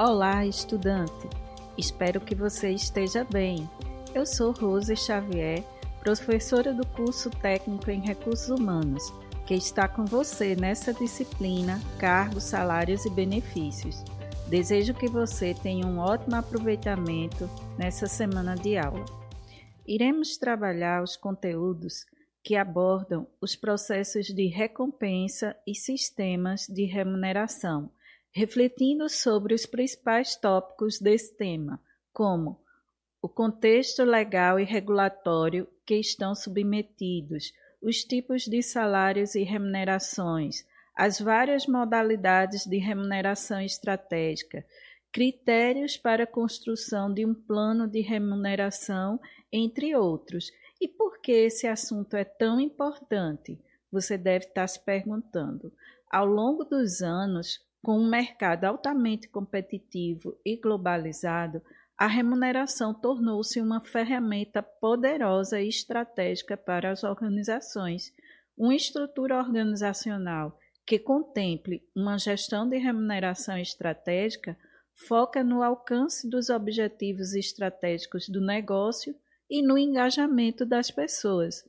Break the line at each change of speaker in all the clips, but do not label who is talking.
Olá, estudante! Espero que você esteja bem. Eu sou Rose Xavier, professora do curso técnico em recursos humanos, que está com você nessa disciplina Cargos, Salários e Benefícios. Desejo que você tenha um ótimo aproveitamento nessa semana de aula. Iremos trabalhar os conteúdos que abordam os processos de recompensa e sistemas de remuneração refletindo sobre os principais tópicos desse tema, como o contexto legal e regulatório que estão submetidos, os tipos de salários e remunerações, as várias modalidades de remuneração estratégica, critérios para a construção de um plano de remuneração, entre outros. E por que esse assunto é tão importante? Você deve estar se perguntando. Ao longo dos anos, com um mercado altamente competitivo e globalizado, a remuneração tornou-se uma ferramenta poderosa e estratégica para as organizações. Uma estrutura organizacional que contemple uma gestão de remuneração estratégica foca no alcance dos objetivos estratégicos do negócio e no engajamento das pessoas.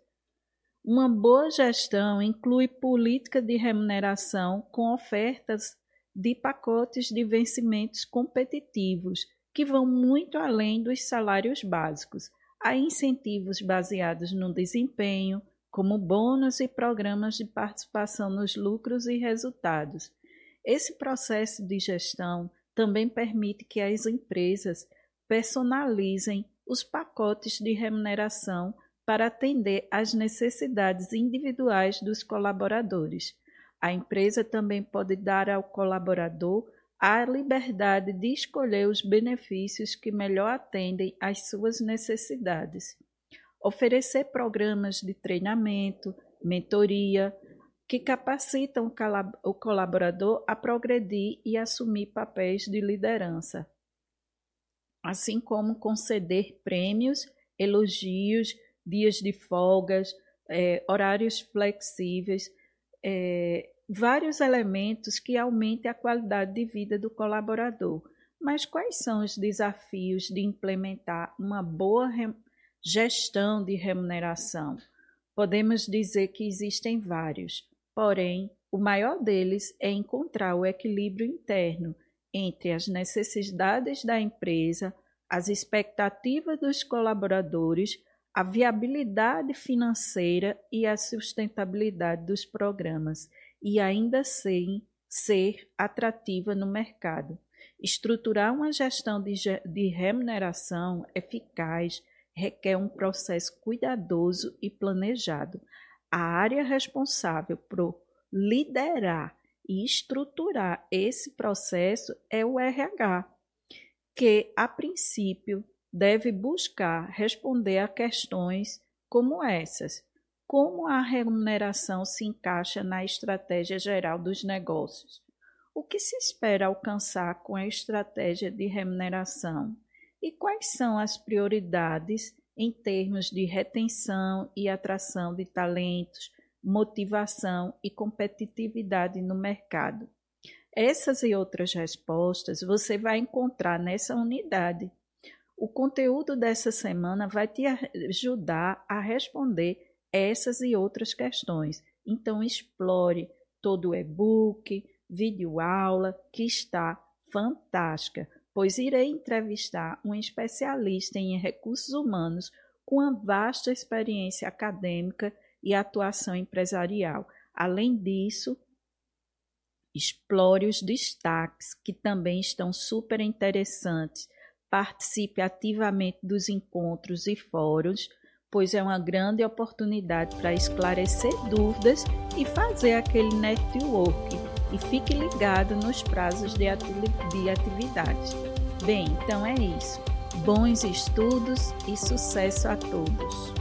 Uma boa gestão inclui política de remuneração com ofertas de pacotes de vencimentos competitivos que vão muito além dos salários básicos. Há incentivos baseados no desempenho, como bônus e programas de participação nos lucros e resultados. Esse processo de gestão também permite que as empresas personalizem os pacotes de remuneração para atender às necessidades individuais dos colaboradores. A empresa também pode dar ao colaborador a liberdade de escolher os benefícios que melhor atendem às suas necessidades. Oferecer programas de treinamento, mentoria, que capacitam o colaborador a progredir e assumir papéis de liderança, assim como conceder prêmios, elogios, dias de folgas, eh, horários flexíveis é, vários elementos que aumentem a qualidade de vida do colaborador. Mas quais são os desafios de implementar uma boa gestão de remuneração? Podemos dizer que existem vários, porém, o maior deles é encontrar o equilíbrio interno entre as necessidades da empresa, as expectativas dos colaboradores, a viabilidade financeira e a sustentabilidade dos programas e ainda assim ser atrativa no mercado. Estruturar uma gestão de, de remuneração eficaz requer um processo cuidadoso e planejado. A área responsável por liderar e estruturar esse processo é o RH, que, a princípio, deve buscar responder a questões como essas: como a remuneração se encaixa na estratégia geral dos negócios? O que se espera alcançar com a estratégia de remuneração? E quais são as prioridades em termos de retenção e atração de talentos, motivação e competitividade no mercado? Essas e outras respostas você vai encontrar nessa unidade o conteúdo dessa semana vai te ajudar a responder essas e outras questões. Então, explore todo o e-book, vídeo-aula, que está fantástica, pois irei entrevistar um especialista em recursos humanos com uma vasta experiência acadêmica e atuação empresarial. Além disso, explore os destaques, que também estão super interessantes participe ativamente dos encontros e fóruns, pois é uma grande oportunidade para esclarecer dúvidas e fazer aquele network. E fique ligado nos prazos de atividades. Bem, então é isso. Bons estudos e sucesso a todos!